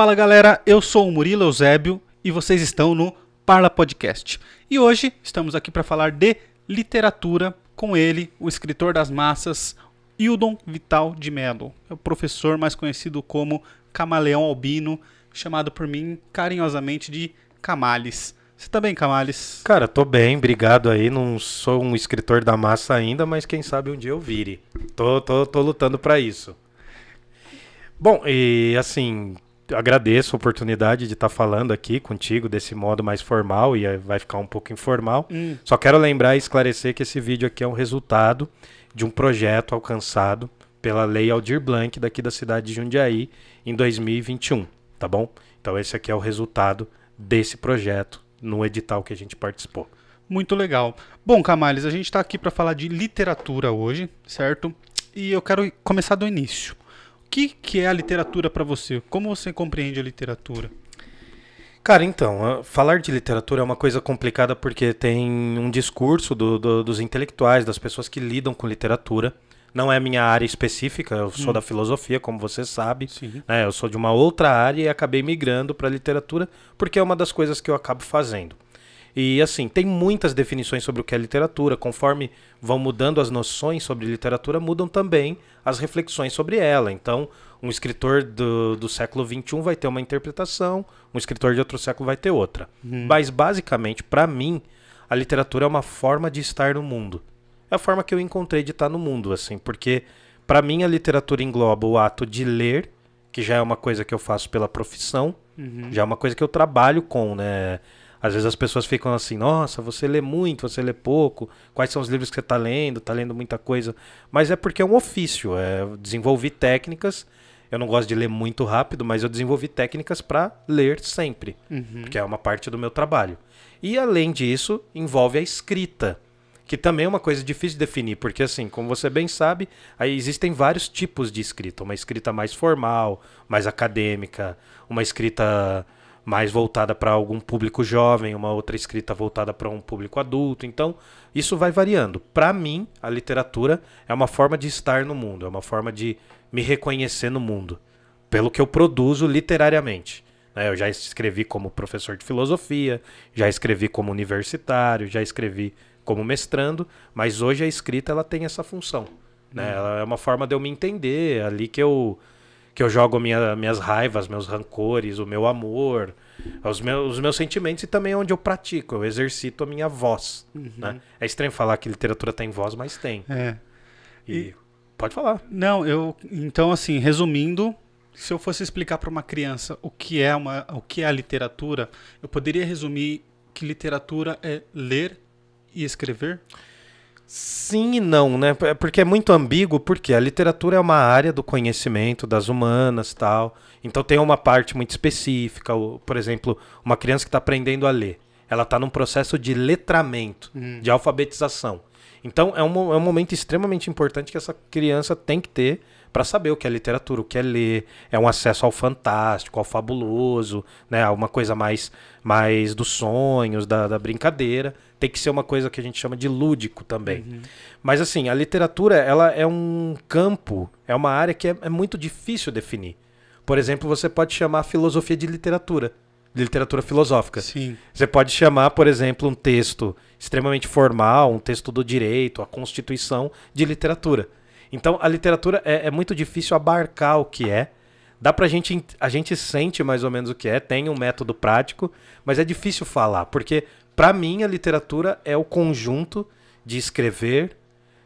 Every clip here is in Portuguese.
Fala galera, eu sou o Murilo Eusébio e vocês estão no Parla Podcast. E hoje estamos aqui para falar de literatura com ele, o escritor das massas, Hildon Vital de Mello. É o professor mais conhecido como Camaleão Albino, chamado por mim carinhosamente de Camales. Você tá bem, Camales? Cara, tô bem, obrigado aí. Não sou um escritor da massa ainda, mas quem sabe um dia eu vire. Tô, tô, tô lutando para isso. Bom, e assim, agradeço a oportunidade de estar tá falando aqui contigo desse modo mais formal e vai ficar um pouco informal. Hum. Só quero lembrar e esclarecer que esse vídeo aqui é um resultado de um projeto alcançado pela Lei Aldir Blanc daqui da cidade de Jundiaí em 2021, tá bom? Então esse aqui é o resultado desse projeto no edital que a gente participou. Muito legal. Bom, Camales, a gente está aqui para falar de literatura hoje, certo? E eu quero começar do início que, que é a literatura para você? Como você compreende a literatura? Cara, então, falar de literatura é uma coisa complicada porque tem um discurso do, do, dos intelectuais, das pessoas que lidam com literatura. Não é a minha área específica, eu sou hum. da filosofia, como você sabe. Né? Eu sou de uma outra área e acabei migrando para a literatura porque é uma das coisas que eu acabo fazendo. E assim, tem muitas definições sobre o que é literatura. Conforme vão mudando as noções sobre literatura, mudam também as reflexões sobre ela. Então, um escritor do, do século XXI vai ter uma interpretação, um escritor de outro século vai ter outra. Uhum. Mas, basicamente, para mim, a literatura é uma forma de estar no mundo. É a forma que eu encontrei de estar no mundo, assim, porque para mim a literatura engloba o ato de ler, que já é uma coisa que eu faço pela profissão, uhum. já é uma coisa que eu trabalho com, né? Às vezes as pessoas ficam assim, nossa, você lê muito, você lê pouco, quais são os livros que você está lendo, está lendo muita coisa. Mas é porque é um ofício, é, eu desenvolvi técnicas, eu não gosto de ler muito rápido, mas eu desenvolvi técnicas para ler sempre, uhum. porque é uma parte do meu trabalho. E além disso, envolve a escrita, que também é uma coisa difícil de definir, porque assim, como você bem sabe, aí existem vários tipos de escrita, uma escrita mais formal, mais acadêmica, uma escrita mais voltada para algum público jovem, uma outra escrita voltada para um público adulto. Então, isso vai variando. Para mim, a literatura é uma forma de estar no mundo, é uma forma de me reconhecer no mundo, pelo que eu produzo literariamente. Né? Eu já escrevi como professor de filosofia, já escrevi como universitário, já escrevi como mestrando, mas hoje a escrita ela tem essa função. Né? Hum. Ela é uma forma de eu me entender, é ali que eu que eu jogo minha, minhas raivas, meus rancores, o meu amor, os meus, os meus sentimentos e também é onde eu pratico, eu exercito a minha voz. Uhum. Né? É estranho falar que literatura tem voz, mas tem. É. E, e pode falar. Não, eu então assim, resumindo, se eu fosse explicar para uma criança o que é uma, o que é a literatura, eu poderia resumir que literatura é ler e escrever? Sim e não, né? É porque é muito ambíguo, porque a literatura é uma área do conhecimento das humanas tal. Então tem uma parte muito específica. Por exemplo, uma criança que está aprendendo a ler. Ela está num processo de letramento, hum. de alfabetização. Então é um, é um momento extremamente importante que essa criança tem que ter para saber o que é literatura, o que é ler, é um acesso ao fantástico, ao fabuloso, né, uma coisa mais, mais dos sonhos, da, da brincadeira. Tem que ser uma coisa que a gente chama de lúdico também. Uhum. Mas assim, a literatura ela é um campo, é uma área que é, é muito difícil definir. Por exemplo, você pode chamar a filosofia de literatura de literatura filosófica. Sim. Você pode chamar, por exemplo, um texto extremamente formal, um texto do direito, a Constituição, de literatura. Então a literatura é, é, muito difícil abarcar o que é. Dá pra gente. A gente sente mais ou menos o que é, tem um método prático, mas é difícil falar, porque para mim a literatura é o conjunto de escrever,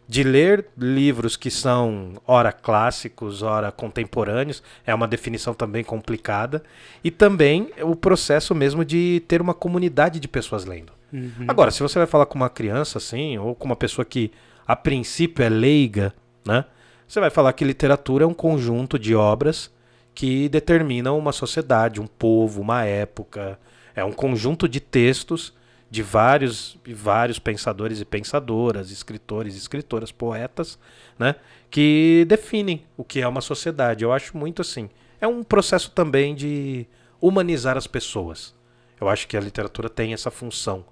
de ler livros que são ora clássicos, ora contemporâneos, é uma definição também complicada, e também o processo mesmo de ter uma comunidade de pessoas lendo. Uhum. Agora, se você vai falar com uma criança assim, ou com uma pessoa que a princípio é leiga, né? Você vai falar que literatura é um conjunto de obras que determinam uma sociedade, um povo, uma época. É um conjunto de textos de vários e vários pensadores e pensadoras, escritores e escritoras, poetas, né, que definem o que é uma sociedade. Eu acho muito assim. É um processo também de humanizar as pessoas. Eu acho que a literatura tem essa função.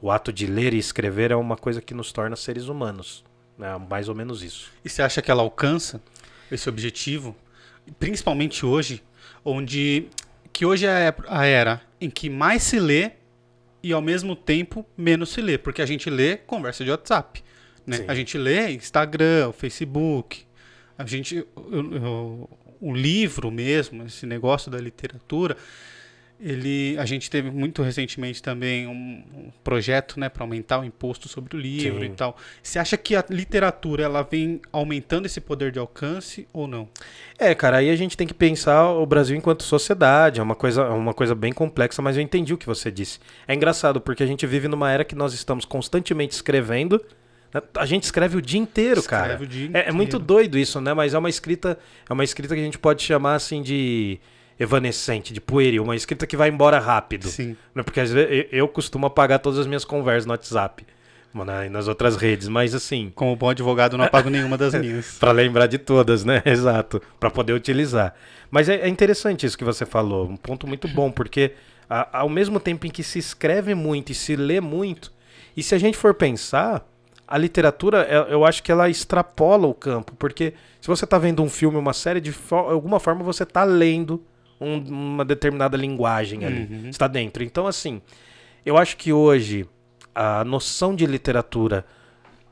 O ato de ler e escrever é uma coisa que nos torna seres humanos. É mais ou menos isso. E você acha que ela alcança esse objetivo? Principalmente hoje, onde que hoje é a era em que mais se lê e ao mesmo tempo menos se lê, porque a gente lê conversa de WhatsApp, né? A gente lê Instagram, Facebook, a gente o, o, o livro mesmo, esse negócio da literatura, ele, a gente teve muito recentemente também um, um projeto né, para aumentar o imposto sobre o livro Sim. e tal. Você acha que a literatura ela vem aumentando esse poder de alcance ou não? É, cara, aí a gente tem que pensar o Brasil enquanto sociedade. É uma coisa, é uma coisa bem complexa, mas eu entendi o que você disse. É engraçado porque a gente vive numa era que nós estamos constantemente escrevendo. Né? A gente escreve o dia inteiro, escreve cara. Dia inteiro. É, é muito doido isso, né? Mas é uma escrita, é uma escrita que a gente pode chamar assim de evanescente, de pueril, uma escrita que vai embora rápido. Sim. Né? Porque às vezes eu costumo apagar todas as minhas conversas no WhatsApp. e nas outras redes, mas assim. Como bom advogado, não apago nenhuma das minhas. para lembrar de todas, né? Exato. Para poder utilizar. Mas é, é, interessante isso que você falou. Um ponto muito bom, porque a, ao mesmo tempo em que se escreve muito e se lê muito, e se a gente for pensar, a literatura, é, eu acho que ela extrapola o campo, porque se você está vendo um filme, uma série, de alguma forma você está lendo um, uma determinada linguagem ali. Uhum. Está dentro. Então, assim, eu acho que hoje a noção de literatura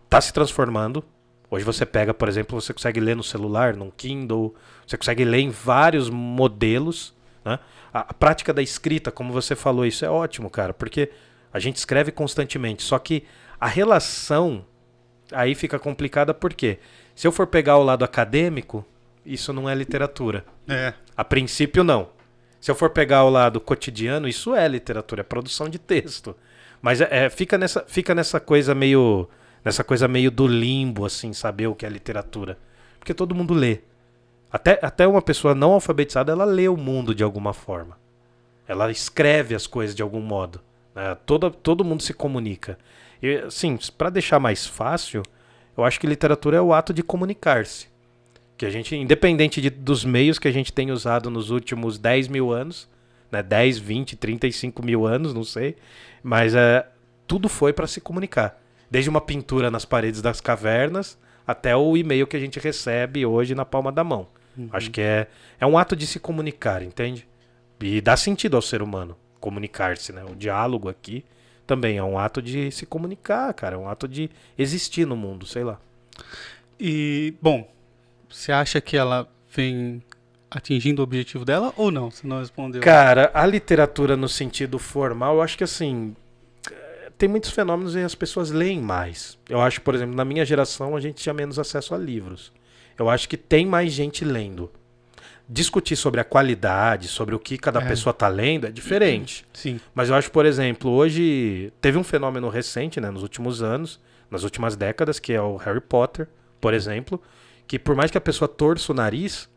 está se transformando. Hoje você pega, por exemplo, você consegue ler no celular, no Kindle, você consegue ler em vários modelos. Né? A, a prática da escrita, como você falou, isso é ótimo, cara, porque a gente escreve constantemente. Só que a relação aí fica complicada porque se eu for pegar o lado acadêmico, isso não é literatura. É. A princípio, não. Se eu for pegar o lado cotidiano, isso é literatura, é produção de texto. Mas é, é, fica, nessa, fica nessa coisa meio. Nessa coisa meio do limbo, assim, saber o que é literatura. Porque todo mundo lê. Até, até uma pessoa não alfabetizada, ela lê o mundo de alguma forma. Ela escreve as coisas de algum modo. Né? Todo, todo mundo se comunica. E, assim, para deixar mais fácil, eu acho que literatura é o ato de comunicar-se. Que a gente, independente de, dos meios que a gente tem usado nos últimos 10 mil anos, né, 10, 20, 35 mil anos, não sei, mas é, tudo foi para se comunicar. Desde uma pintura nas paredes das cavernas até o e-mail que a gente recebe hoje na palma da mão. Uhum. Acho que é, é um ato de se comunicar, entende? E dá sentido ao ser humano comunicar-se, né? O diálogo aqui também é um ato de se comunicar, cara, é um ato de existir no mundo, sei lá. E, bom, você acha que ela vem atingindo o objetivo dela ou não? Você não respondeu. Cara, a literatura no sentido formal, eu acho que assim. Tem muitos fenômenos e as pessoas leem mais. Eu acho, por exemplo, na minha geração a gente tinha menos acesso a livros. Eu acho que tem mais gente lendo. Discutir sobre a qualidade, sobre o que cada é. pessoa está lendo, é diferente. Sim. Mas eu acho, por exemplo, hoje teve um fenômeno recente, né, nos últimos anos, nas últimas décadas, que é o Harry Potter, por exemplo, que por mais que a pessoa torça o nariz,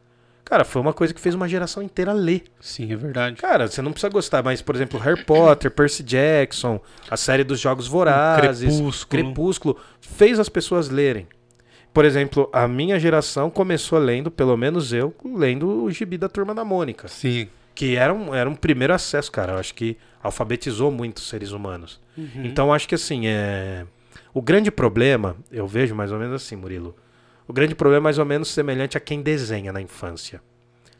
cara, foi uma coisa que fez uma geração inteira ler. Sim, é verdade. Cara, você não precisa gostar, mas, por exemplo, Harry Potter, Percy Jackson, a série dos Jogos Vorazes, Crepúsculo. Crepúsculo, fez as pessoas lerem. Por exemplo, a minha geração começou lendo, pelo menos eu, lendo o gibi da Turma da Mônica. Sim. Que era um, era um primeiro acesso, cara. Eu acho que alfabetizou muitos seres humanos. Uhum. Então, acho que assim, é... o grande problema, eu vejo mais ou menos assim, Murilo, o grande problema é mais ou menos semelhante a quem desenha na infância.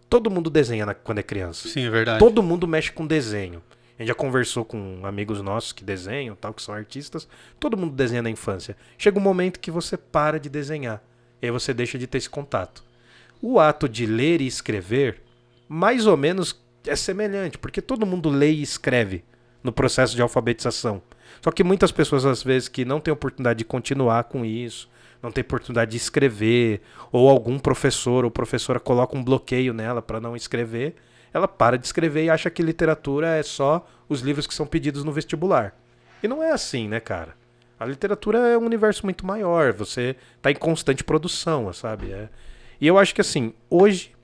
Todo mundo desenha na, quando é criança. Sim, é verdade. Todo mundo mexe com desenho. A gente já conversou com amigos nossos que desenham, tal, que são artistas. Todo mundo desenha na infância. Chega um momento que você para de desenhar. E aí você deixa de ter esse contato. O ato de ler e escrever, mais ou menos é semelhante, porque todo mundo lê e escreve no processo de alfabetização. Só que muitas pessoas, às vezes, que não têm oportunidade de continuar com isso, não tem oportunidade de escrever, ou algum professor ou professora coloca um bloqueio nela para não escrever, ela para de escrever e acha que literatura é só os livros que são pedidos no vestibular. E não é assim, né, cara? A literatura é um universo muito maior, você está em constante produção, sabe? É... E eu acho que assim, hoje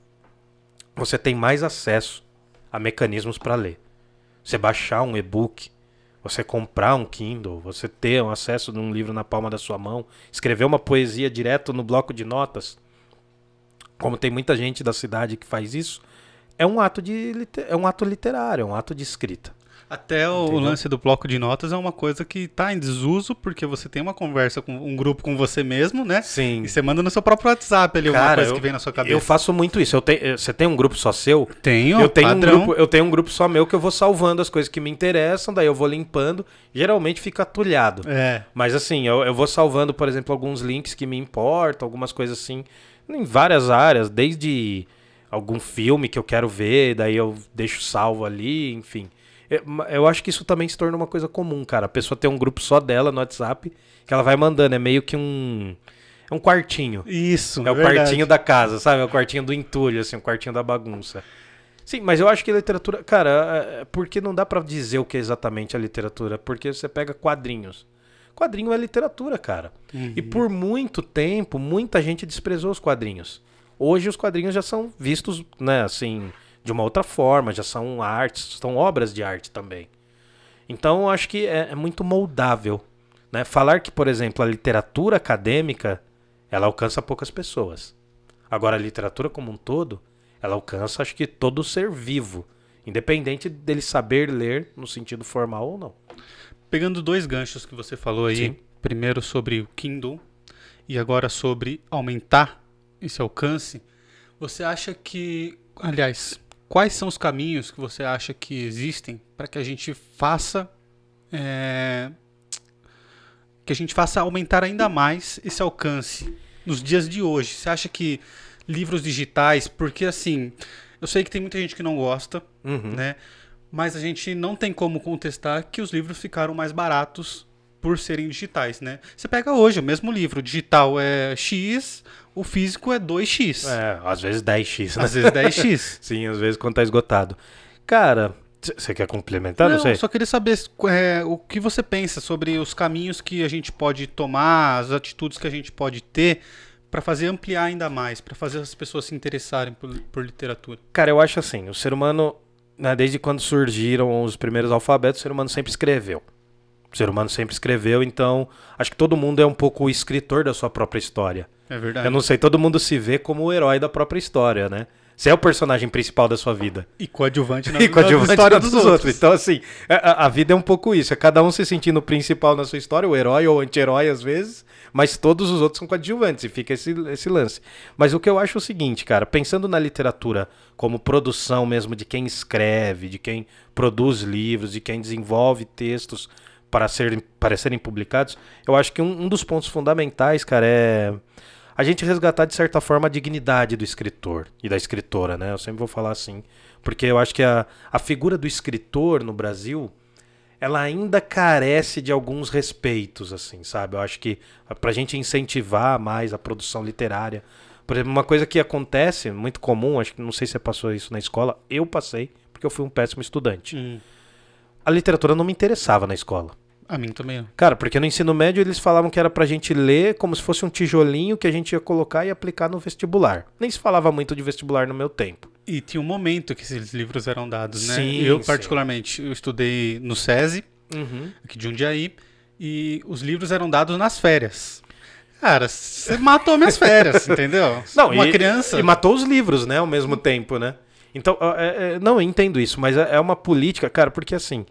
você tem mais acesso a mecanismos para ler. Você baixar um e-book, você comprar um Kindle, você ter um acesso a um livro na palma da sua mão, escrever uma poesia direto no bloco de notas, como tem muita gente da cidade que faz isso, é um ato de é um ato literário, é um ato de escrita. Até o, o lance do bloco de notas é uma coisa que está em desuso, porque você tem uma conversa com um grupo com você mesmo, né? Sim. E você manda no seu próprio WhatsApp ali alguma Cara, coisa eu- que vem na sua cabeça. Eu faço muito isso. Eu te- Você tem um grupo só seu? tenho, eu tenho um grupo, eu tenho um grupo só meu que eu vou salvando as coisas que me interessam, daí eu vou limpando. Geralmente fica atulhado. É. Mas assim, eu, eu vou salvando, por exemplo, alguns links que me importam, algumas coisas assim, em várias áreas, desde algum filme que eu quero ver, daí eu deixo salvo ali, enfim. Eu, eu acho que isso também se torna uma coisa comum, cara. A pessoa tem um grupo só dela no WhatsApp que ela vai mandando, é meio que um é um quartinho. Isso, É o verdade. quartinho da casa, sabe? É o quartinho do entulho, assim, o quartinho da bagunça. Sim, mas eu acho que literatura, cara, é- é porque não dá pra dizer o que é exatamente a literatura, porque você pega quadrinhos. Quadrinho é literatura, cara. Uhum. E por muito tempo, muita gente desprezou os quadrinhos. Hoje os quadrinhos já são vistos, né, assim, de uma outra forma, já são artes, são obras de arte também. Então eu acho que é, é muito moldável. Né? Falar que, por exemplo, a literatura acadêmica ela alcança poucas pessoas. Agora, a literatura como um todo, ela alcança, acho que, todo ser vivo, independente dele saber ler no sentido formal ou não. Pegando dois ganchos que você falou aí, Sim. primeiro sobre o Kindle e agora sobre aumentar esse alcance, você acha que, aliás, quais são os caminhos que você acha que existem para que a gente faça é, que a gente faça aumentar ainda mais esse alcance nos dias de hoje? Você acha que livros digitais, porque assim, eu sei que tem muita gente que não gosta, Uhum. né? Mas a gente não tem como contestar que os livros ficaram mais baratos por serem digitais, né? Você pega hoje o mesmo livro, o digital é X, o físico é 2X. É, às vezes 10x, né? Às vezes 10X. Sim, às vezes quando tá esgotado. Cara, você quer complementar? Não, não, só queria saber é, o que você pensa sobre os caminhos que a gente pode tomar, as atitudes que a gente pode ter para fazer ampliar ainda mais, para fazer as pessoas se interessarem por, por literatura. Cara, eu acho assim, o ser humano, né, desde quando surgiram os primeiros alfabetos, o ser humano sempre escreveu. O ser humano sempre escreveu, então acho que todo mundo é um pouco o escritor da sua própria história. É verdade. Eu não sei, todo mundo se vê como o herói da própria história, né? Você é o personagem principal da sua vida. E coadjuvante na, E coadjuvante na história dos, outros. Então, assim, a, a vida é um pouco isso. É cada um se sentindo principal na sua história, o herói ou anti-herói às vezes, mas todos os outros são coadjuvantes e fica esse, esse lance. Mas o que eu acho é o seguinte, cara, pensando na literatura como produção mesmo de quem escreve, de quem produz livros, de quem desenvolve textos para serem, para serem publicados, eu acho que um, um dos pontos fundamentais, cara, é a gente resgatar de certa forma a dignidade do escritor e da escritora, né? Eu sempre vou falar assim, porque eu acho que a, a figura do escritor no Brasil, ela ainda carece de alguns respeitos, assim, sabe? Eu acho que pra gente incentivar mais a produção literária, por exemplo, uma coisa que acontece, muito comum, acho que não sei se você passou isso na escola, eu passei, porque eu fui um péssimo estudante. Hum, A literatura não me interessava na escola. A mim também. Cara, porque no ensino médio eles falavam que era pra gente ler como se fosse um tijolinho que a gente ia colocar e aplicar no vestibular. Nem se falava muito de vestibular no meu tempo. E tinha um momento que esses livros eram dados, né? Sim, eu, sim. particularmente, eu estudei no SESI, aqui de Jundiaí, e os livros eram dados nas férias. Cara, você matou minhas férias, entendeu? Não, Uma e, criança. E matou os livros, né, ao mesmo tempo, né? Então, é- é- não, eu entendo isso, mas é é uma política, cara, porque assim,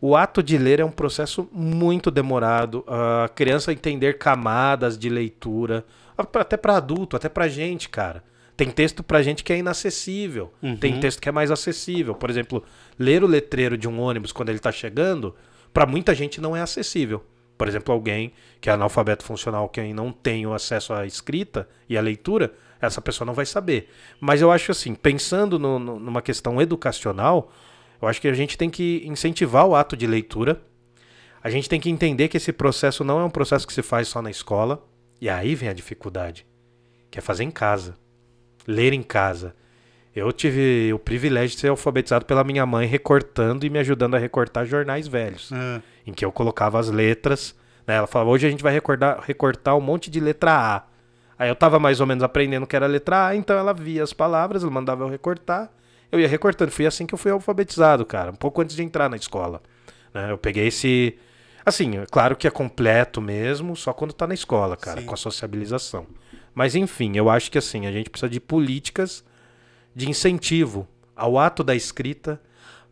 o ato de ler é um processo muito demorado. A criança entender camadas de leitura, até pra adulto, até pra gente, cara. Tem texto pra gente que é inacessível. Uhum. Tem texto que é mais acessível. Por exemplo, ler o letreiro de um ônibus quando ele tá chegando, pra muita gente não é acessível. Por exemplo, alguém que é analfabeto funcional, quem não tem o acesso à escrita e à leitura, essa pessoa não vai saber. Mas eu acho assim, pensando no- no- numa questão educacional, eu acho que a gente tem que incentivar o ato de leitura. A gente tem que entender que esse processo não é um processo que se faz só na escola. E aí vem a dificuldade, que é fazer em casa. Ler em casa. Eu tive o privilégio de ser alfabetizado pela minha mãe recortando e me ajudando a recortar jornais velhos Ah, em que eu colocava as letras. Né? Ela falava, hoje a gente vai recordar, recortar um monte de letra A. Aí eu tava mais ou menos aprendendo que era letra A, então ela via as palavras, ela mandava eu recortar, eu ia recortando. Foi assim que eu fui alfabetizado, cara, um pouco antes de entrar na escola. né? Eu peguei esse. Assim, é claro que é completo mesmo, só quando tá na escola, cara, Sim. com a sociabilização. Mas enfim, eu acho que assim, a gente precisa de políticas de incentivo ao ato da escrita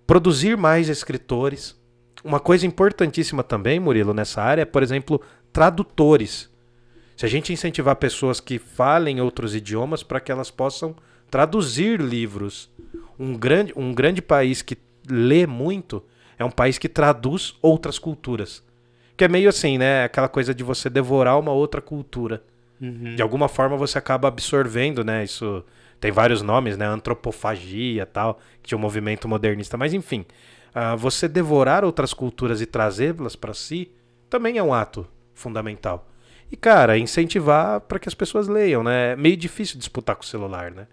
produzir mais escritores. Uma coisa importantíssima também, Murilo, nessa área é, por exemplo, tradutores. Se a gente incentivar pessoas que falem outros idiomas para que elas possam traduzir livros. Um grande, um grande país que lê muito é um país que traduz outras culturas. Que é meio assim, né? Aquela coisa de você devorar uma outra cultura. Uhum. De alguma forma você acaba absorvendo, né? Isso tem vários nomes, né? Antropofagia tal, que tinha um movimento modernista. Mas enfim, uh, você devorar outras culturas e trazê-las para si também é um ato fundamental. E, cara, incentivar para que as pessoas leiam, né? É meio difícil disputar com o celular, né?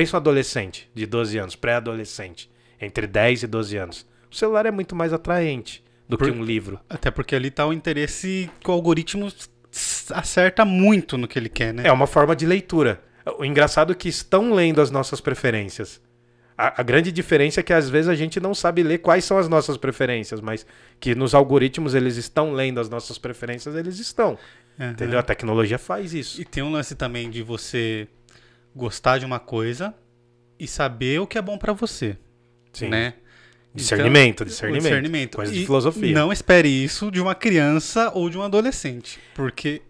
Pensa um adolescente de 12 anos, pré-adolescente, entre 10 e 12 anos. O celular é muito mais atraente do Por... que um livro. Até porque ali está o interesse que o algoritmo acerta muito no que ele quer, né? É uma forma de leitura. O engraçado é que estão lendo as nossas preferências. A, a, grande diferença é que às vezes a gente não sabe ler quais são as nossas preferências, mas que nos algoritmos eles estão lendo as nossas preferências, eles estão. Uhum. Entendeu? A tecnologia faz isso. E tem um lance também de você gostar de uma coisa e saber o que é bom para você. Sim. Né? Discernimento, então, discernimento. discernimento. Coisa de filosofia. Não espere isso de uma criança ou de um adolescente, porque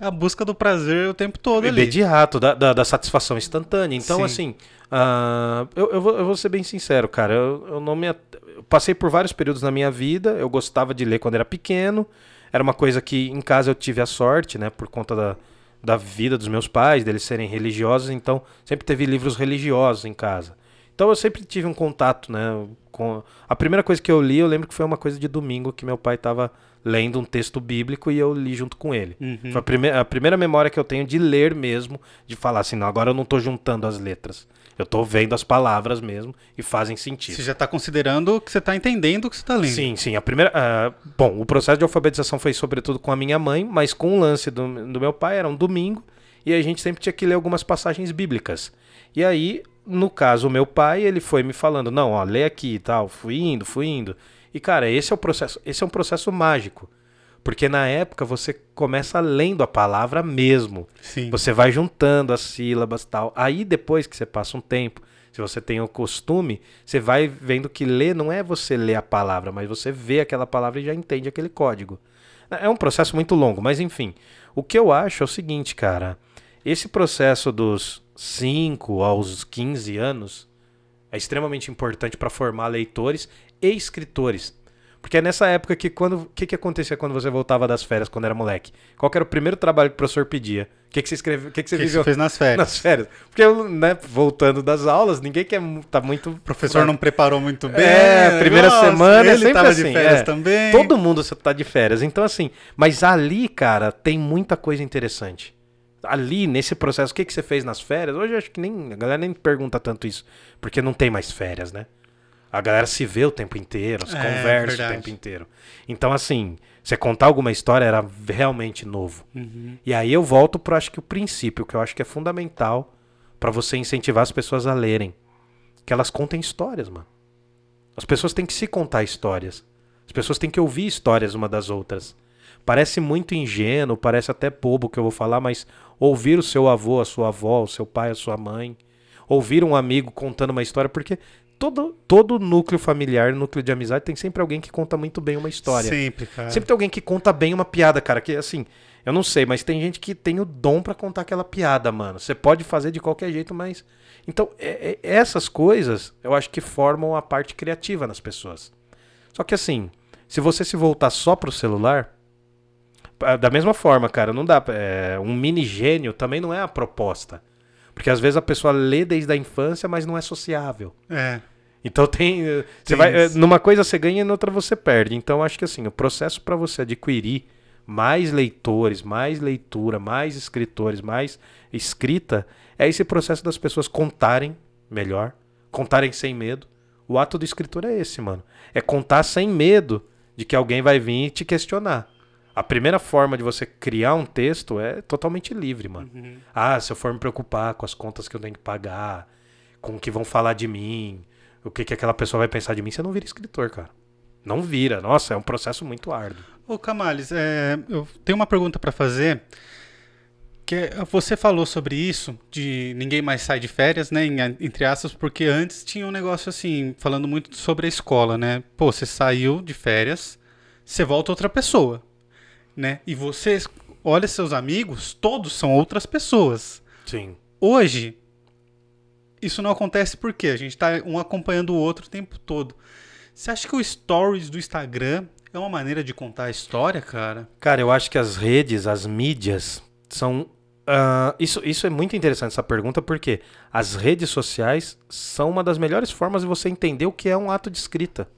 é a busca do prazer o tempo todo ali. Imediato, da, da, da satisfação instantânea. Então, Sim. assim, uh, eu, eu, vou, eu, vou, ser bem sincero, cara. Eu, eu não me. Eu passei por vários períodos na minha vida. Eu gostava de ler quando era pequeno. Era uma coisa que em casa eu tive a sorte, né? Por conta da, da vida dos meus pais, deles serem religiosos. Então, sempre teve livros religiosos em casa. Então, eu sempre tive um contato, né? Com... A primeira coisa que eu li, eu lembro que foi uma coisa de domingo que meu pai estava lendo um texto bíblico e eu li junto com ele. Uhum. Foi a, prime a primeira memória que eu tenho de ler mesmo, de falar assim, não, agora eu não estou juntando as letras. Eu estou vendo as palavras mesmo e fazem sentido. Você já está considerando que você está entendendo o que você está lendo. Sim, sim. A primeira, uh, bom, o processo de alfabetização foi sobretudo com a minha mãe, mas com o lance do, do meu pai era um domingo e a gente sempre tinha que ler algumas passagens bíblicas. E aí, no caso, o meu pai, ele foi me falando, não, ó, lê aqui e tal. Fui indo, fui indo. E cara, esse é o processo, esse é um processo mágico. Porque na época você começa lendo a palavra mesmo. Sim. Você vai juntando as sílabas tal. Aí depois que você passa um tempo, se você tem o costume, você vai vendo que ler não é você ler a palavra, mas você vê aquela palavra e já entende aquele código. É um processo muito longo, mas enfim. O que eu acho é o seguinte, cara. Esse processo dos 5 aos 15 anos é extremamente importante para formar leitores e escritores. Porque é nessa época que quando. O que, que acontecia quando você voltava das férias, quando era moleque? Qual era o primeiro trabalho que o professor pedia? O que, que você escreveu? O que, que você que viveu? Você fez nas férias. Nas férias. Porque, né, voltando das aulas, ninguém quer. Tá muito. O professor não preparou muito bem. É, primeira Nossa, semana é sempre assim. de férias é. também. Todo mundo tá de férias. Então, assim, mas ali, cara, tem muita coisa interessante. Ali, nesse processo, o que, que você fez nas férias? Hoje acho que nem. A galera nem pergunta tanto isso. Porque não tem mais férias, né? A galera se vê o tempo inteiro, se é, conversa o tempo inteiro. Então, assim, você contar alguma história era realmente novo. Uhum. E aí eu volto para acho que o princípio, que eu acho que é fundamental para você incentivar as pessoas a lerem. Que elas contem histórias, mano. As pessoas têm que se contar histórias. As pessoas têm que ouvir histórias uma das outras. Parece muito ingênuo, parece até bobo que eu vou falar, mas ouvir o seu avô, a sua avó, o seu pai, a sua mãe, ouvir um amigo contando uma história, porque todo, todo núcleo familiar, núcleo de amizade, tem sempre alguém que conta muito bem uma história. Sempre, cara. Sempre tem alguém que conta bem uma piada, cara. Que assim, eu não sei, mas tem gente que tem o dom para contar aquela piada, mano. Você pode fazer de qualquer jeito, mas. Então, é, é, essas coisas eu acho que formam a parte criativa nas pessoas. Só que assim, se você se voltar só pro celular. Da mesma forma, cara, não dá. É, um mini gênio também não é a proposta. Porque às vezes a pessoa lê desde a infância, mas não é sociável. É. Então tem, eh, você vai eh, numa coisa você ganha e noutra você perde. Então acho que assim, o processo para você adquirir mais leitores, mais leitura, mais escritores, mais escrita, é esse processo das pessoas contarem melhor, contarem sem medo. O ato do escritor é esse, mano. É contar sem medo de que alguém vai vir te questionar. A primeira forma de você criar um texto é totalmente livre, mano. Uhum. Ah, se eu for me preocupar com as contas que eu tenho que pagar, com o que vão falar de mim, o que, que aquela pessoa vai pensar de mim, você não vira escritor, cara. Não vira. Nossa, é um processo muito árduo. Ô, Camales, é, eu tenho uma pergunta para fazer Porque você falou sobre isso, de ninguém mais sai de férias, né? Entre aspas, porque antes tinha um negócio assim, falando muito sobre a escola, né? Pô, você saiu de férias, você volta outra pessoa, né? E você olha seus amigos, todos são outras pessoas. Sim. Hoje, isso não acontece porque a gente tá um acompanhando o outro o tempo todo. Você acha que o stories do Instagram é uma maneira de contar a história, cara? Cara, eu acho que as redes, as mídias, são Uh, isso, isso é muito interessante, essa pergunta, porque as redes sociais são uma das melhores formas de você entender o que é um ato de escrita.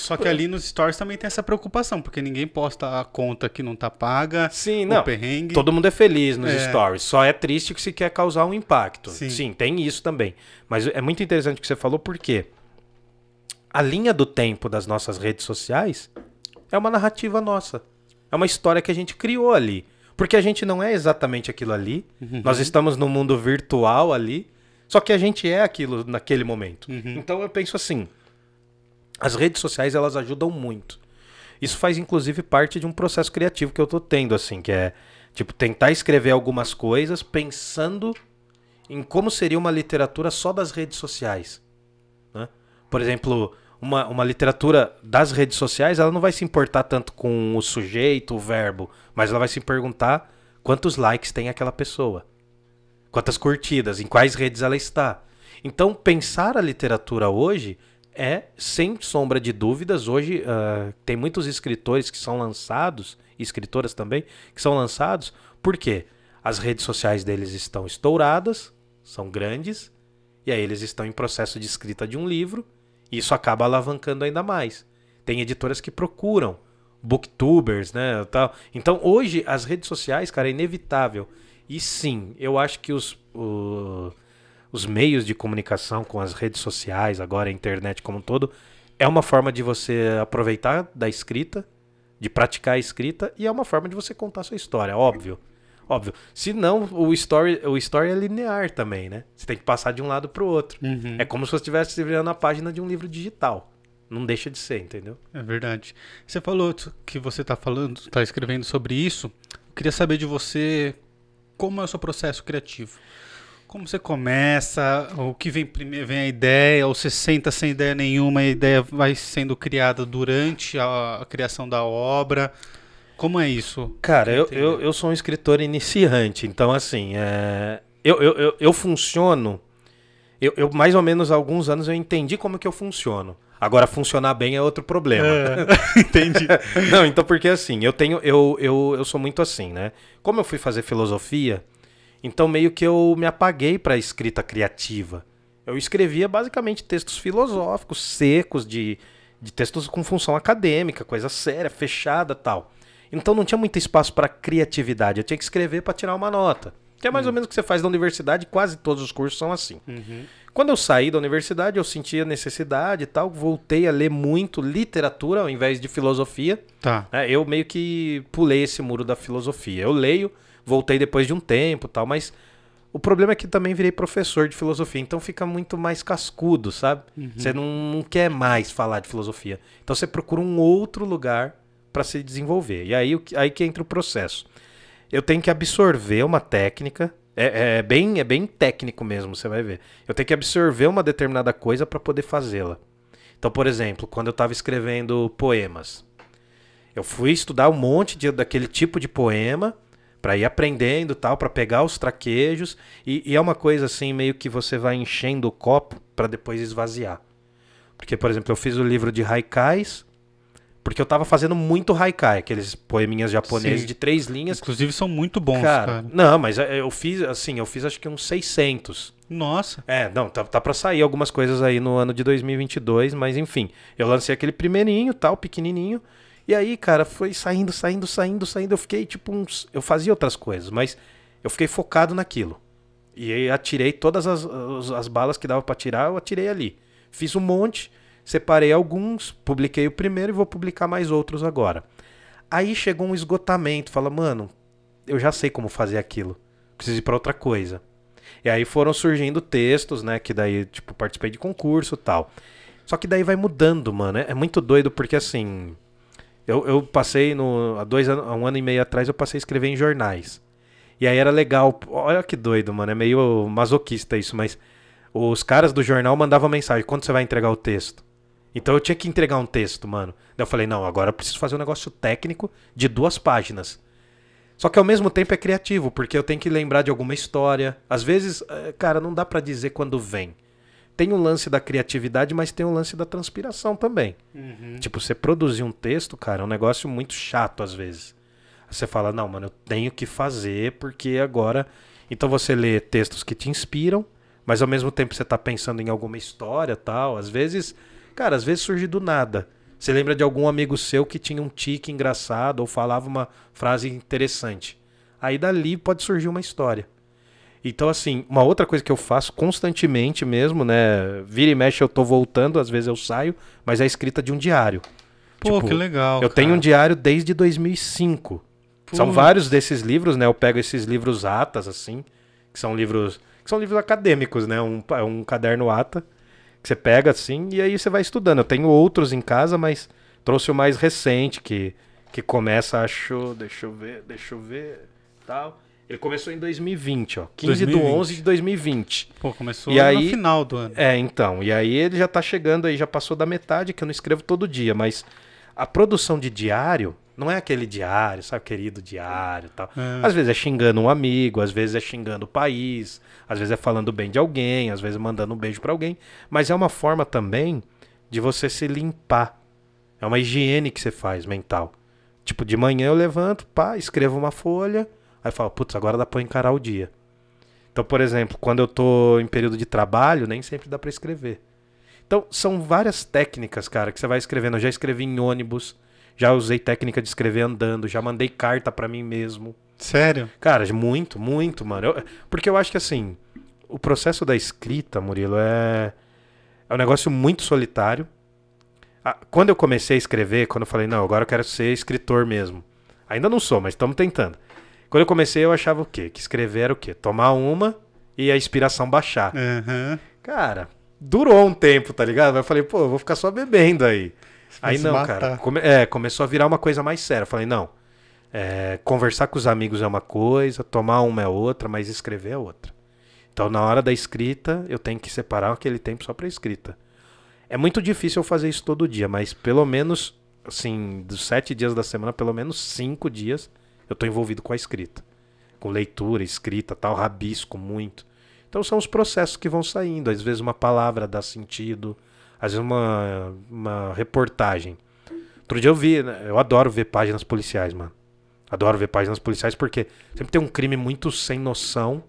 Só que ali nos stories também tem essa preocupação, porque ninguém posta a conta que não tá paga, Sim, não. perrengue. Todo mundo é feliz nos é. stories. Só é triste que se quer causar um impacto. Sim. Sim, tem isso também. Mas é muito interessante o que você falou, porque a linha do tempo das nossas redes sociais é uma narrativa nossa. É uma história que a gente criou ali. Porque a gente não é exatamente aquilo ali. Uhum. Nós estamos no mundo virtual ali. Só que a gente é aquilo naquele momento. Uhum. Então eu penso assim: as redes sociais elas ajudam muito. Isso faz inclusive parte de um processo criativo que eu tô tendo, assim, que é tipo tentar escrever algumas coisas pensando em como seria uma literatura só das redes sociais. Né? Por exemplo, uma, uma literatura das redes sociais, ela não vai se importar tanto com o sujeito, o verbo, mas ela vai se perguntar quantos likes tem aquela pessoa, quantas curtidas, em quais redes ela está. Então, pensar a literatura hoje é, sem sombra de dúvidas, hoje uh, tem muitos escritores que são lançados, escritoras também, que são lançados, porque as redes sociais deles estão estouradas, são grandes, e aí eles estão em processo de escrita de um livro, isso acaba alavancando ainda mais. Tem editoras que procuram booktubers, né, tal. Então, hoje as redes sociais, cara, é inevitável. E sim, eu acho que os, o, os meios de comunicação com as redes sociais, agora a internet como um todo, é uma forma de você aproveitar da escrita, de praticar a escrita e é uma forma de você contar a sua história, óbvio. Óbvio. Se não, o story, o story é linear também, né? Você tem que passar de um lado pro outro. Uhum. É como se você estivesse virando a página de um livro digital. Não deixa de ser, entendeu? É verdade. Você falou que você está falando, está escrevendo sobre isso. Eu queria saber de você como é o seu processo criativo. Como você começa? O que vem primeiro? Vem a ideia? Ou você senta sem ideia nenhuma e a ideia vai sendo criada durante a, a criação da obra? Como é isso? Cara, eu, eu, eu sou um escritor iniciante, então assim, é, eu, eu, eu, eu funciono. Eu, eu, mais ou menos há alguns anos eu entendi como que eu funciono. Agora, funcionar bem é outro problema. É, entendi. Não, então porque assim, eu tenho. Eu, eu, eu sou muito assim, né? Como eu fui fazer filosofia, então meio que eu me apaguei para a escrita criativa. Eu escrevia basicamente textos filosóficos, secos, de, de textos com função acadêmica, coisa séria, fechada tal. Então não tinha muito espaço para criatividade. Eu tinha que escrever para tirar uma nota. Que é mais uhum. ou menos o que você faz na universidade, quase todos os cursos são assim. Uhum. Quando eu saí da universidade, eu sentia necessidade e tal, voltei a ler muito literatura ao invés de filosofia. Tá. É, eu meio que pulei esse muro da filosofia. Eu leio, voltei depois de um tempo tal, mas o problema é que também virei professor de filosofia, então fica muito mais cascudo, sabe? Uhum. Você não, não quer mais falar de filosofia. Então você procura um outro lugar para se desenvolver. E aí, aí que entra o processo. Eu tenho que absorver uma técnica. É, é, bem, é bem técnico mesmo, você vai ver. Eu tenho que absorver uma determinada coisa para poder fazê-la. Então, por exemplo, quando eu estava escrevendo poemas, eu fui estudar um monte de, daquele tipo de poema para ir aprendendo tal, para pegar os traquejos e, e, é uma coisa assim meio que você vai enchendo o copo para depois esvaziar. Porque, por exemplo, eu fiz o livro de haikais porque eu tava fazendo muito haikai, aqueles poeminhas japoneses Sim. de três linhas. Inclusive são muito bons, cara, cara. Não, mas é, eu fiz, assim, eu fiz acho que uns 600. Nossa. É, não, tá, tá pra sair algumas coisas aí no ano de 2022, mas enfim. Eu lancei aquele primeirinho, tal, pequenininho. E aí, cara, foi saindo, saindo, saindo, saindo. Eu fiquei tipo uns. Eu fazia outras coisas, mas eu fiquei focado naquilo. E aí atirei todas as, as, as balas que dava para tirar, eu atirei ali. Fiz um monte separei alguns, publiquei o primeiro e vou publicar mais outros agora. Aí chegou um esgotamento, fala, mano, eu já sei como fazer aquilo, preciso ir para outra coisa. E aí foram surgindo textos, né, que daí, tipo, participei de concurso tal. Só que daí vai mudando, mano, é, é muito doido porque assim, eu, eu passei no, há dois anos, um ano e meio atrás eu passei a escrever em jornais. E aí era legal. Olha que doido, mano. É meio masoquista isso, mas os caras do jornal mandavam mensagem: quando você vai entregar o texto? Então eu tinha que entregar um texto, mano. Daí eu falei: não, agora eu preciso fazer um negócio técnico de duas páginas. Só que ao mesmo tempo é criativo, porque eu tenho que lembrar de alguma história. Às vezes, eh, cara, não dá para dizer quando vem. Tem um lance da criatividade, mas tem um lance da transpiração também. Uhum. Tipo, você produzir um texto, cara, é um negócio muito chato às vezes. Você fala, não, mano, eu tenho que fazer porque agora. Então você lê textos que te inspiram, mas ao mesmo tempo você tá pensando em alguma história tal. Às vezes, cara, às vezes surge do nada. Você lembra de algum amigo seu que tinha um tique engraçado ou falava uma frase interessante. Aí dali pode surgir uma história. Então, assim, uma outra coisa que eu faço constantemente mesmo, né? Vira e mexe eu tô voltando, às vezes eu saio, mas é a escrita de um diário. Pô, Tipo, que legal. Eu tenho um cara. diário desde 2005. São Putz. vários desses livros, né? Eu pego esses livros atas, assim, que são livros. que são livros acadêmicos, né? Um, é um caderno ata, que você pega assim, e aí você vai estudando. Eu tenho outros em casa, mas trouxe o mais recente, que, que começa, acho. Deixa eu ver, deixa eu ver. Tal. Ele começou em 2020, ó. 15 de 2020. 11 de 2020. Pô, começou E no aí- final do ano. É, então. E aí ele já tá chegando aí, já passou da metade, que eu não escrevo todo dia, mas a produção de diário não é aquele diário, sabe, querido diário e tal. É. Às vezes é xingando um amigo, às vezes é xingando o país, às vezes é falando bem de alguém, às vezes é mandando um beijo pra alguém, mas é uma forma também de você se limpar. É uma higiene que você faz mental. Tipo, de manhã eu levanto, pá, escrevo uma folha, aí falo, putz, agora dá pra encarar o dia. Então, por exemplo, quando eu tô em período de trabalho, nem sempre dá pra escrever. Então, são várias técnicas, cara, que você vai escrevendo. Eu já escrevi em ônibus, já usei técnica de escrever andando, já mandei carta pra mim mesmo. Sério? Cara, muito, muito, mano. Eu- porque eu acho que assim, o processo da escrita, Murilo, é, é um negócio muito solitário. Ah, Quando eu comecei a escrever, quando eu falei, não, agora eu quero ser escritor mesmo. Ainda não sou, mas estamos tentando. Quando eu comecei, eu achava o quê? Que escrever era o quê? Tomar uma e a inspiração baixar. Aham. Cara, durou um tempo, tá ligado? Mas eu falei, pô, eu vou ficar só bebendo aí. vai Aí não, cara. Come- é, começou a virar uma coisa mais séria. Eu falei, não. é, conversar com os amigos é uma coisa, tomar uma é outra, mas escrever é outra. Então, na hora da escrita, eu tenho que separar aquele tempo só pra escrita. É muito difícil eu fazer isso todo dia, mas pelo menos, assim, dos sete dias da semana, pelo menos cinco dias, eu tô envolvido com a escrita. Com leitura, escrita, tal, rabisco muito. Então são os processos que vão saindo. Às vezes uma palavra dá sentido, às vezes uma, uma reportagem. Outro dia eu vi, né, eu adoro ver páginas policiais, mano. Adoro ver páginas policiais porque sempre tem um crime muito sem noção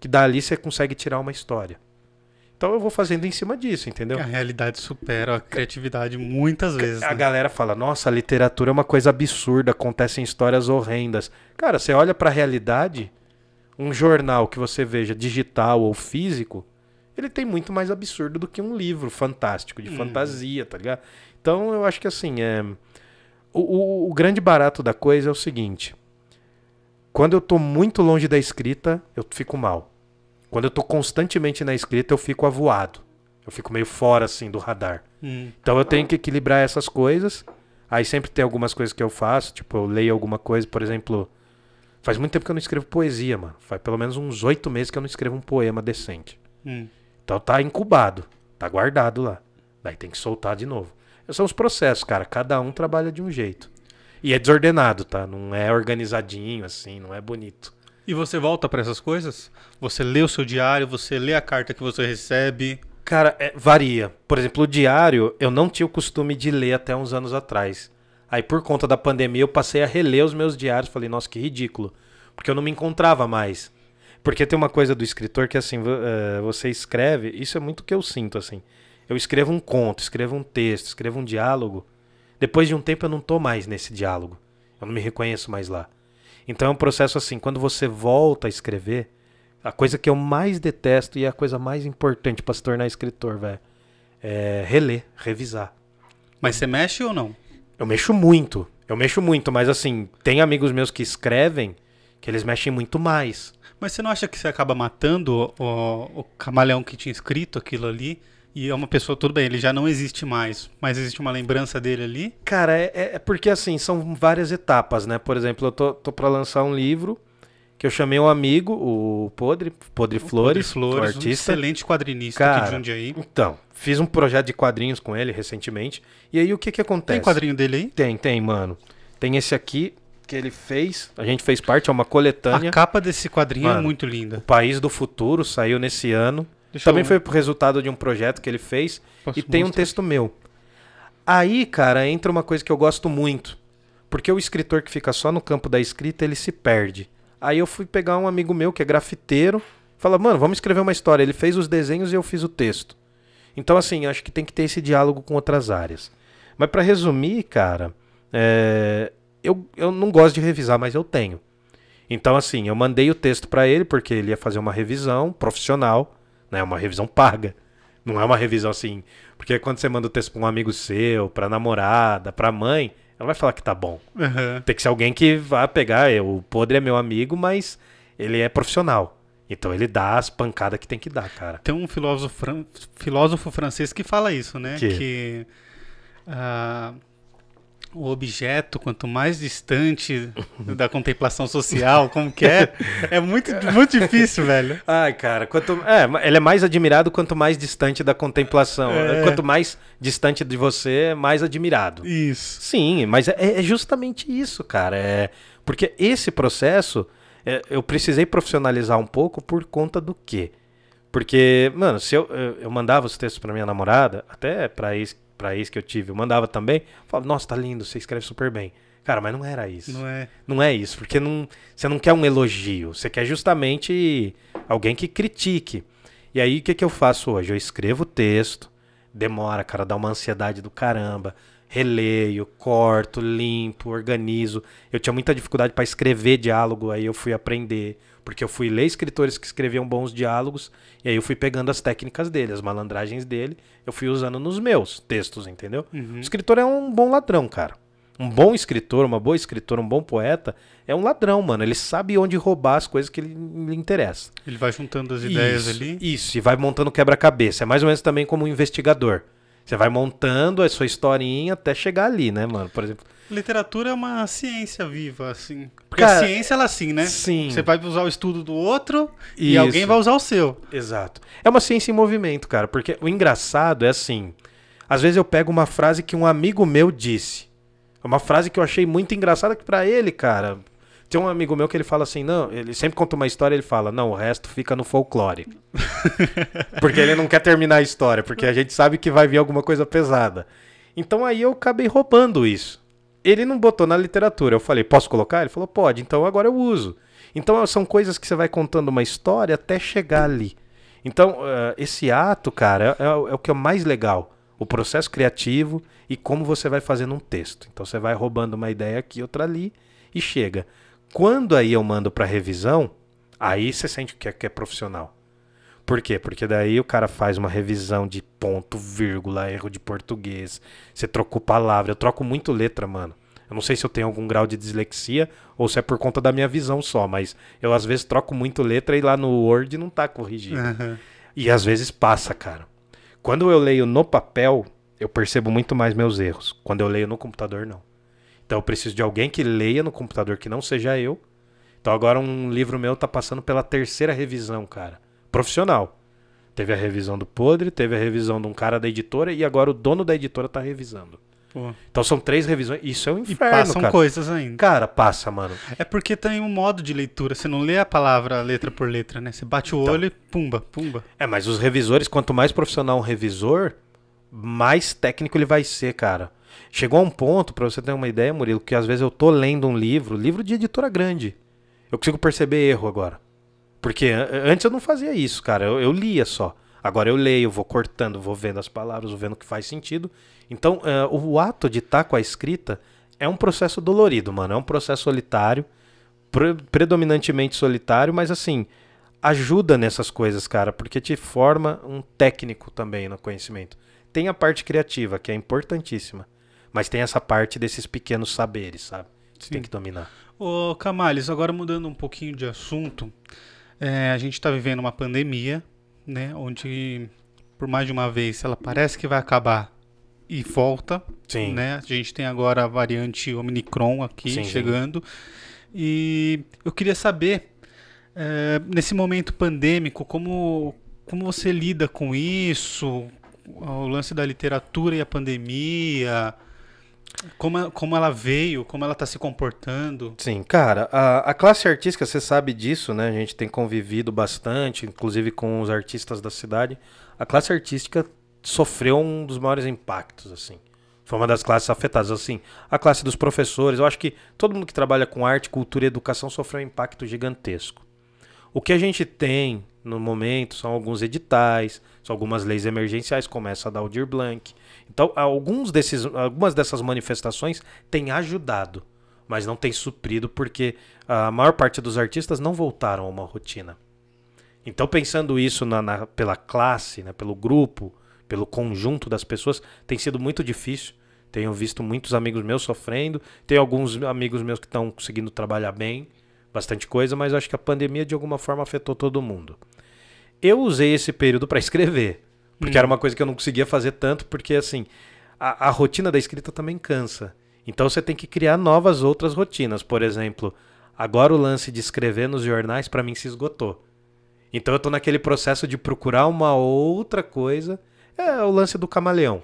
que dali você consegue tirar uma história. Então eu vou fazendo em cima disso, entendeu? A realidade supera a criatividade muitas vezes. A né? galera fala, nossa, a literatura é uma coisa absurda, acontecem histórias horrendas. Cara, você olha pra realidade, um jornal que você veja digital ou físico, ele tem muito mais absurdo do que um livro fantástico, de Uhum. fantasia, tá ligado? Então eu acho que assim, é... o, o- o grande barato da coisa é o seguinte: quando eu tô muito longe da escrita, eu fico mal. Quando eu tô constantemente na escrita, eu fico avoado. Eu fico meio fora assim do radar. Hum. Então eu tenho que equilibrar essas coisas. Aí sempre tem algumas coisas que eu faço, tipo, eu leio alguma coisa, por exemplo. Faz muito tempo que eu não escrevo poesia, mano. Faz pelo menos uns oito meses que eu não escrevo um poema decente. Hum. Então tá incubado, tá guardado lá. Daí tem que soltar de novo. Esses são os processos, cara. Cada um trabalha de um jeito. E é desordenado, tá? Não é organizadinho assim, não é bonito. E você volta pra essas coisas? Você lê o seu diário, você lê a carta que você recebe. Cara, é- varia. Por exemplo, o diário, eu não tinha o costume de ler até uns anos atrás. Aí, por conta da pandemia, eu passei a reler os meus diários. Falei, nossa, que ridículo. Porque eu não me encontrava mais. Porque tem uma coisa do escritor que, assim, eh, você escreve. Isso é muito o que eu sinto, assim. Eu escrevo um conto, escrevo um texto, escrevo um diálogo. Depois de um tempo, eu não tô mais nesse diálogo. Eu não me reconheço mais lá. Então é um processo assim, quando você volta a escrever, a coisa que eu mais detesto e é a coisa mais importante pra se tornar escritor, velho, é reler, revisar. Mas você mexe ou não? Eu mexo muito, eu mexo muito, mas assim, tem amigos meus que escrevem que eles mexem muito mais. Mas você não acha que você acaba matando o, o camaleão que tinha escrito aquilo ali? E é uma pessoa, tudo bem, ele já não existe mais, mas existe uma lembrança dele ali? Cara, é, é- é porque assim, são várias etapas, né? Por exemplo, eu tô, tô pra lançar um livro que eu chamei um amigo, o Podre, Podre Flores, Podre Flores, o um artista. excelente quadrinista Cara, aqui de Jundiaí. Então, fiz um projeto de quadrinhos com ele recentemente. E aí o que que acontece? Tem quadrinho dele aí? Tem, tem, mano. Tem esse aqui que ele fez, a gente fez parte, é uma coletânea. A capa desse quadrinho é Mano, muito O linda. País do Futuro saiu nesse ano. Deixa Também eu- foi resultado de um projeto que ele fez. posso e tem um texto meu. Aí, cara, entra uma coisa que eu gosto muito. Porque o escritor que fica só no campo da escrita, ele se perde. Aí eu fui pegar um amigo meu que é grafiteiro. Fala, mano, vamos escrever uma história. Ele fez os desenhos e eu fiz o texto. Então, assim, acho que tem que ter esse diálogo com outras áreas. Mas pra resumir, cara, é, eu, eu não gosto de revisar, mas eu tenho. Então, assim, eu mandei o texto pra ele porque ele ia fazer uma revisão profissional, né? Uma revisão paga. Não é uma revisão assim. Porque quando você manda o texto pra um amigo seu, pra namorada, pra mãe, ela vai falar que tá bom. Aham. Tem que ser alguém que vá pegar. é, O podre é meu amigo, mas ele é profissional. Então ele dá as pancadas que tem que dar, cara. Tem um filósofo, fran- filósofo francês que fala isso, né? Que? Que ah, o objeto, quanto mais distante da contemplação social, como que é, é muito, muito difícil, velho. Ai, cara, quanto. É, ele é mais admirado quanto mais distante da contemplação. É. Quanto mais distante de você, mais admirado. Isso. Sim, mas é, é justamente isso, cara. É, porque esse processo é, eu precisei profissionalizar um pouco por conta do quê? Porque, mano, se eu, eu, mandava os textos pra minha namorada, até pra ex, pra ex que eu tive, eu mandava também, falava, nossa, tá lindo, você escreve super bem. Cara, mas não era isso. Não é? Não é isso, porque não, você não quer um elogio, você quer justamente alguém que critique. E aí o que, que eu faço hoje? Eu escrevo o texto, demora, cara, dá uma ansiedade do caramba. Releio, corto, limpo, organizo. Eu tinha muita dificuldade para escrever diálogo, aí eu fui aprender, porque eu fui ler escritores que escreviam bons diálogos, e aí eu fui pegando as técnicas dele, as malandragens dele, eu fui usando nos meus textos, entendeu? Uhum. O escritor é um bom ladrão, cara. Um bom escritor, uma boa escritora, um bom poeta é um ladrão, mano. Ele sabe onde roubar as coisas que ele, lhe interessa. Ele vai juntando as ideias isso, ali. Isso, e vai montando quebra-cabeça. É mais ou menos também como um investigador. Você vai montando a sua historinha até chegar ali, né, mano? Por exemplo. Literatura é uma ciência viva, assim. Porque Cara, a ciência, ela assim, né? Sim. Você vai usar o estudo do outro e Isso. alguém vai usar o seu. Exato. É uma ciência em movimento, cara. Porque o engraçado é assim. Às vezes eu pego uma frase que um amigo meu disse. É uma frase que eu achei muito engraçada que pra ele, cara. Tem um amigo meu que ele fala assim, não, ele sempre conta uma história, ele fala, não, o resto fica no folclore. porque ele não quer terminar a história, porque a gente sabe que vai vir alguma coisa pesada. Então aí eu acabei roubando isso. Ele não botou na literatura. Eu falei, posso colocar? Ele falou, pode, então agora eu uso. Então são coisas que você vai contando uma história até chegar ali. Então, eh, esse ato, cara, é, é o que é o mais legal. O processo criativo e como você vai fazendo um texto. Então você vai roubando uma ideia aqui, outra ali e chega. Quando aí eu mando para revisão, aí você sente que é, que é profissional. Por quê? Porque daí o cara faz uma revisão de ponto, vírgula, erro de português. Você trocou palavra. Eu troco muito letra, mano. Eu não sei se eu tenho algum grau de dislexia ou se é por conta da minha visão só, mas eu às vezes troco muito letra e lá no Word não tá corrigido. Aham. E às vezes passa, cara. Quando eu leio no papel, eu percebo muito mais meus erros. Quando eu leio no computador, não. Então eu preciso de alguém que leia no computador que não seja eu. Então agora um livro meu tá passando pela terceira revisão, cara. Profissional. Teve a revisão do Podre, teve a revisão de um cara da editora e agora o dono da editora tá revisando. Pô. Então são três revisões. Isso é um E inferno, passam cara. coisas ainda. Cara, passa, mano. É porque tem um modo de leitura. Você não lê a palavra letra por letra, né? Você bate o Então. olho e pumba, pumba. É, mas os revisores, quanto mais profissional um revisor, mais técnico ele vai ser, cara. Chegou a um ponto, pra você ter uma ideia, Murilo, que às vezes eu tô lendo um livro, livro de editora grande. Eu consigo perceber erro agora. Porque an- antes eu não fazia isso, cara. Eu, eu lia só. Agora eu leio, vou cortando, vou vendo as palavras, vou vendo o que faz sentido. Então, eh, o ato de estar com a escrita é um processo dolorido, mano. É um processo solitário, pre- predominantemente solitário, mas assim, ajuda nessas coisas, cara, porque te forma um técnico também no conhecimento. Tem a parte criativa, que é importantíssima, mas tem essa parte desses pequenos saberes, sabe? Sim. tem que dominar. Ô, Camales, agora mudando um pouquinho de assunto, é, a gente está vivendo uma pandemia, né? Onde, por mais de uma vez, ela parece que vai acabar e volta, Sim. né? A gente tem agora a variante Omicron aqui Sim, sim. chegando. E eu queria saber É, nesse momento pandêmico, como, como você lida com isso? O lance da literatura e a pandemia? Como, como ela veio, como ela está se comportando? Sim, cara, a, a classe artística, você sabe disso, né? A gente tem convivido bastante, inclusive com os artistas da cidade. A classe artística sofreu um dos maiores impactos, assim. Foi uma das classes afetadas, assim. A classe dos professores, eu acho que todo mundo que trabalha com arte, cultura e educação sofreu um impacto gigantesco. O que a gente tem no momento são alguns editais, são algumas leis emergenciais, começa a dar o Dir Blank. Então, alguns desses, algumas dessas manifestações têm ajudado, mas não têm suprido porque a maior parte dos artistas não voltaram a uma rotina. Então, pensando isso na, na, pela classe, né, pelo grupo, pelo conjunto das pessoas, tem sido muito difícil. Tenho visto muitos amigos meus sofrendo, tem alguns amigos meus que estão conseguindo trabalhar bem, bastante coisa, mas acho que a pandemia de alguma forma afetou todo mundo. Eu usei esse período para escrever, porque hum. era uma coisa que eu não conseguia fazer tanto, porque assim, a, a rotina da escrita também cansa. Então você tem que criar novas outras rotinas. Por exemplo, agora o lance de escrever nos jornais para mim se esgotou. Então eu tô naquele processo de procurar uma outra coisa. É o lance do camaleão.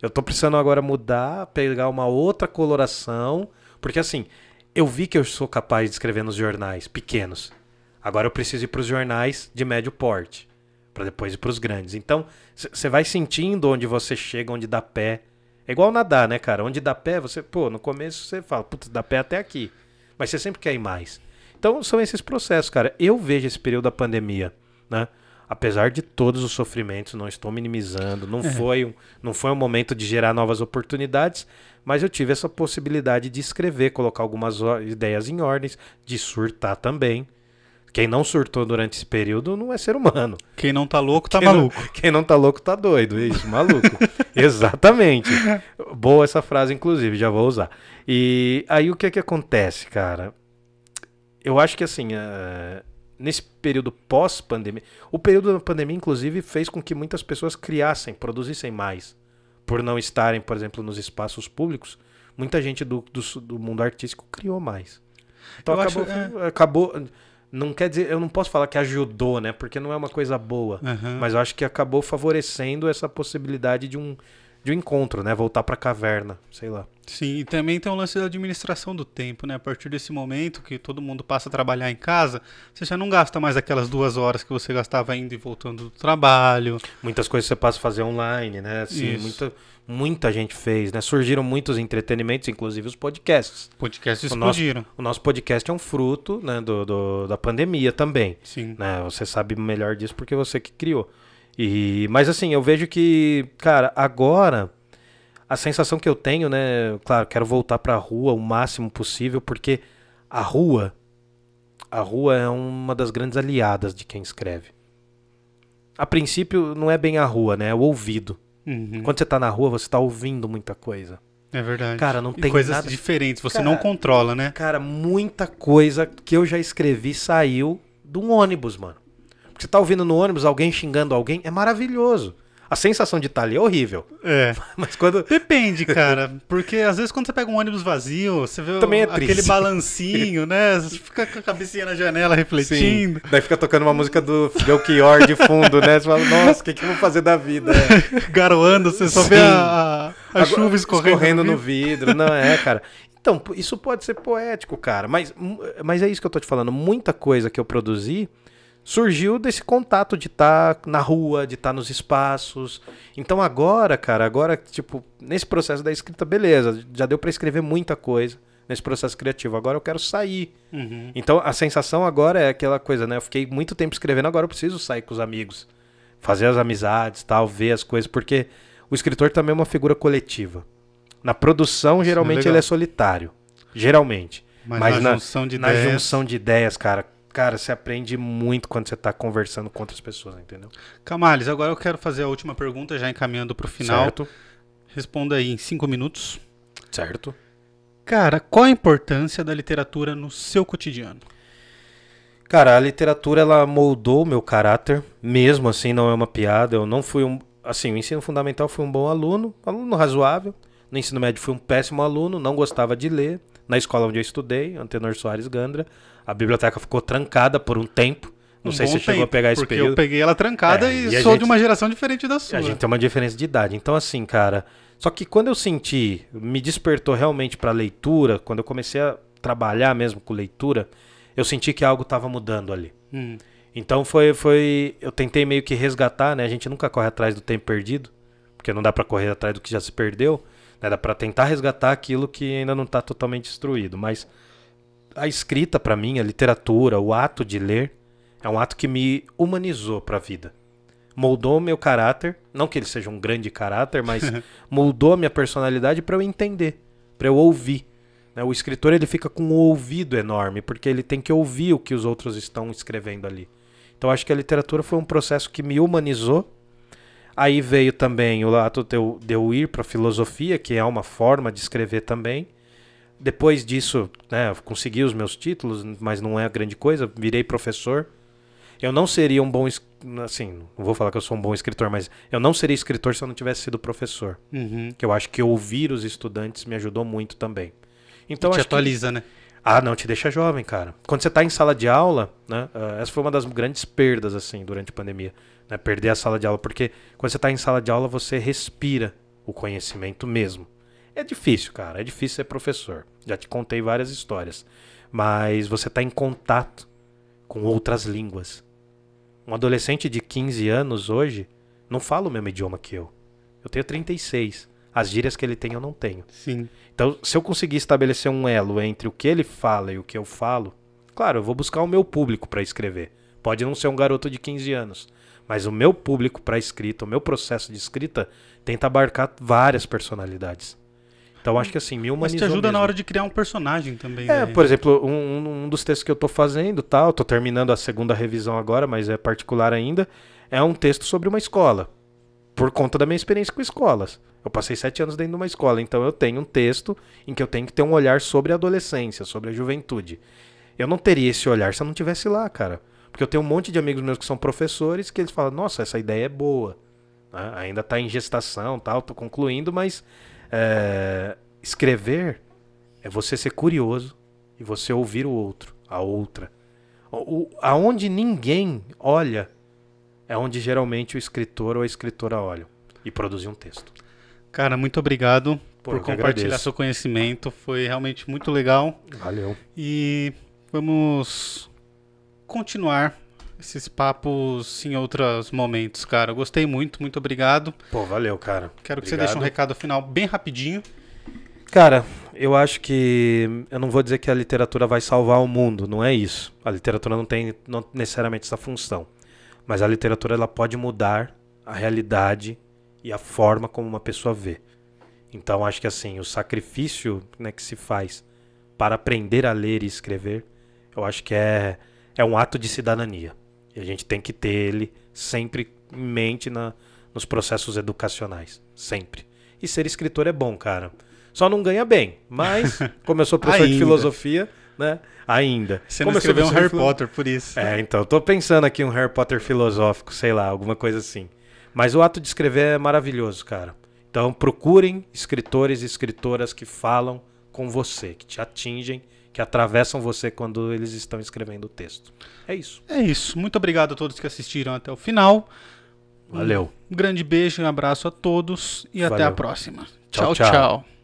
Eu tô precisando agora mudar, pegar uma outra coloração, porque assim, eu vi que eu sou capaz de escrever nos jornais pequenos. Agora eu preciso ir para os jornais de médio porte, para depois ir para os grandes. Então, você vai sentindo onde você chega, onde dá pé. É igual nadar, né, cara? Onde dá pé, você, pô, no começo você fala, putz, dá pé até aqui. Mas você sempre quer ir mais. Então, são esses processos, cara. Eu vejo esse período da pandemia, né? Apesar de todos os sofrimentos, não estou minimizando, não, é. foi um, não foi um momento de gerar novas oportunidades, mas eu tive essa possibilidade de escrever, colocar algumas ideias em ordens, de surtar também, quem não surtou durante esse período não é ser humano. Quem não tá louco tá quem maluco. Não, quem não tá louco tá doido, isso, maluco. Exatamente. Boa essa frase, inclusive, já vou usar. E aí o que é que acontece, cara? Eu acho que assim, uh, nesse período pós-pandemia, o período da pandemia, inclusive, fez com que muitas pessoas criassem, produzissem mais. Por não estarem, por exemplo, nos espaços públicos, muita gente do, do, do mundo artístico criou mais. Então eu acabou, acho, é... acabou não quer dizer, eu não posso falar que ajudou, né? Porque não é uma coisa boa. Uhum. Mas eu acho que acabou favorecendo essa possibilidade de um, de um encontro, né? Voltar para a caverna, sei lá. Sim, e também tem o lance da administração do tempo, né? A partir desse momento que todo mundo passa a trabalhar em casa, você já não gasta mais aquelas duas horas que você gastava indo e voltando do trabalho. Muitas coisas você passa a fazer online, né? Assim, muita, muita gente fez, né? Surgiram muitos entretenimentos, inclusive os podcasts. Podcasts explodiram. O nosso, o nosso podcast é um fruto né, do, do, da pandemia também. Sim. Né? Você sabe melhor disso porque você que criou. E, mas assim, eu vejo que, cara, agora a sensação que eu tenho, né? Claro, quero voltar para a rua o máximo possível, porque a rua, a rua é uma das grandes aliadas de quem escreve. A princípio, não é bem a rua, né? É o ouvido. Uhum. Quando você tá na rua, você tá ouvindo muita coisa. É verdade. Cara, não tem coisas nada... diferentes, você cara, não controla, né? Cara, muita coisa que eu já escrevi saiu de um ônibus, mano. Porque você tá ouvindo no ônibus alguém xingando alguém, é maravilhoso. A sensação de estar ali é horrível. É. Mas quando. Depende, cara. Porque às vezes quando você pega um ônibus vazio, você vê Também é aquele balancinho, né? Você fica com a cabecinha na janela refletindo. Sim. Daí fica tocando uma música do Belchior de fundo, né? Você fala, nossa, o que, que eu vou fazer da vida? É. Garoando, você só Sim. vê a, a, a chuva escorrendo, escorrendo no, vidro. no vidro. Não, é, cara. Então, isso pode ser poético, cara. Mas, mas é isso que eu tô te falando. Muita coisa que eu produzi surgiu desse contato de estar tá na rua, de estar tá nos espaços. Então agora, cara, agora, tipo, nesse processo da escrita, beleza, já deu para escrever muita coisa nesse processo criativo. Agora eu quero sair. Uhum. Então a sensação agora é aquela coisa, né? Eu fiquei muito tempo escrevendo, agora eu preciso sair com os amigos, fazer as amizades, tal, ver as coisas, porque o escritor também é uma figura coletiva. Na produção, geralmente é ele é solitário. Geralmente. Mas, Mas na, junção de na junção de ideias, cara, cara, você aprende muito quando você está conversando com outras pessoas, entendeu? Camales, agora eu quero fazer a última pergunta, já encaminhando para o final. Certo. Responda aí em cinco minutos. Certo. Cara, qual a importância da literatura no seu cotidiano? Cara, a literatura ela moldou meu caráter, mesmo assim não é uma piada. Eu não fui um, assim, o ensino fundamental fui um bom aluno, aluno razoável. No ensino médio fui um péssimo aluno, não gostava de ler. Na escola onde eu estudei, Antenor Soares Gandra, a biblioteca ficou trancada por um tempo. Não Um sei se você chegou a tempo, pegar esse porque período. eu peguei ela trancada É, e, e sou gente- de uma geração diferente da sua. A gente tem uma diferença de idade. Então, assim, cara. Só que quando eu senti, me despertou realmente pra leitura, quando eu comecei a trabalhar mesmo com leitura, eu senti que algo estava mudando ali. Hum, Então foi, foi. Eu tentei meio que resgatar, né? A gente nunca corre atrás do tempo perdido, porque não dá pra correr atrás do que já se perdeu. Né? Dá pra tentar resgatar aquilo que ainda não tá totalmente destruído. Mas a escrita, pra mim, a literatura, o ato de ler, é um ato que me humanizou pra vida. Moldou meu caráter, não que ele seja um grande caráter, mas moldou a minha personalidade pra eu entender, pra eu ouvir. né? O escritor ele fica com um ouvido enorme, porque ele tem que ouvir o que os outros estão escrevendo ali. Então acho que a literatura foi um processo que me humanizou. Aí veio também o ato de eu, de eu ir para filosofia, que é uma forma de escrever também. Depois disso, né, eu consegui os meus títulos, mas não é grande coisa. Virei professor. Eu não seria um bom, assim, não vou falar que eu sou um bom escritor, mas eu não seria escritor se eu não tivesse sido professor. uhum. Que eu acho que ouvir os estudantes me ajudou muito também. Então Te acho que- atualiza, né? ah, não, te deixa jovem, cara. Quando você tá em sala de aula, né? ah, essa foi uma das grandes perdas, assim, durante a pandemia. Né, perder a sala de aula. Porque quando você tá em sala de aula, você respira o conhecimento mesmo. É difícil, cara. É difícil ser professor. Já te contei várias histórias. Mas você tá em contato com outras línguas. Um adolescente de 15 anos hoje não fala o mesmo idioma que eu. Eu tenho 36. As gírias que ele tem eu não tenho. Sim. Então, se eu conseguir estabelecer um elo entre o que ele fala e o que eu falo, claro, eu vou buscar o meu público para escrever. Pode não ser um garoto de 15 anos, mas o meu público para escrita, o meu processo de escrita, tenta abarcar várias personalidades. Então, acho que assim, me Mas humanizou te ajuda na mesmo. hora de criar um personagem também. É, né? por exemplo, um, um- dos textos que eu tô fazendo, tal, tô terminando a segunda revisão agora, mas é particular ainda, é um texto sobre uma escola. Por conta da minha experiência com escolas. Eu passei sete anos dentro de uma escola, então eu tenho um texto em que eu tenho que ter um olhar sobre a adolescência, sobre a juventude. Eu não teria esse olhar se eu não tivesse lá, cara. Porque eu tenho um monte de amigos meus que são professores que eles falam, nossa, essa ideia é boa. né? Ainda tá em gestação, tal, tô concluindo, mas é, escrever é você ser curioso e você ouvir o outro, a outra. O, aonde ninguém olha é onde geralmente o escritor ou a escritora olham e produzem um texto. Cara, muito obrigado Pô, por compartilhar agradeço. seu conhecimento. Foi realmente muito legal. Valeu. E vamos continuar esses papos em outros momentos, cara. Eu Gostei muito, muito obrigado. Pô, valeu, cara. Quero que você Obrigado. deixe um recado final bem rapidinho. Cara, eu acho que eu não vou dizer que a literatura vai salvar o mundo, não é isso. A literatura não tem não necessariamente essa função, mas a literatura ela pode mudar a realidade e a forma como uma pessoa vê. Então acho que assim, o sacrifício né, que se faz para aprender a ler e escrever, eu acho que é, é um ato de cidadania. E a gente tem que ter ele sempre em mente na, nos processos educacionais. Sempre. E ser escritor é bom, cara. Só não ganha bem, mas como eu sou professor de filosofia, né? Ainda. Você Como não escreveu um Harry filo- Potter, por isso. É, então, eu tô pensando aqui um Harry Potter filosófico, sei lá, alguma coisa assim. Mas o ato de escrever é maravilhoso, cara. Então procurem escritores e escritoras que falam com você, que te atingem, que atravessam você quando eles estão escrevendo o texto. É isso. É isso. Muito obrigado a todos que assistiram até o final. Valeu. Um grande beijo e um abraço a todos e até Valeu. a próxima. Tchau. tchau. tchau.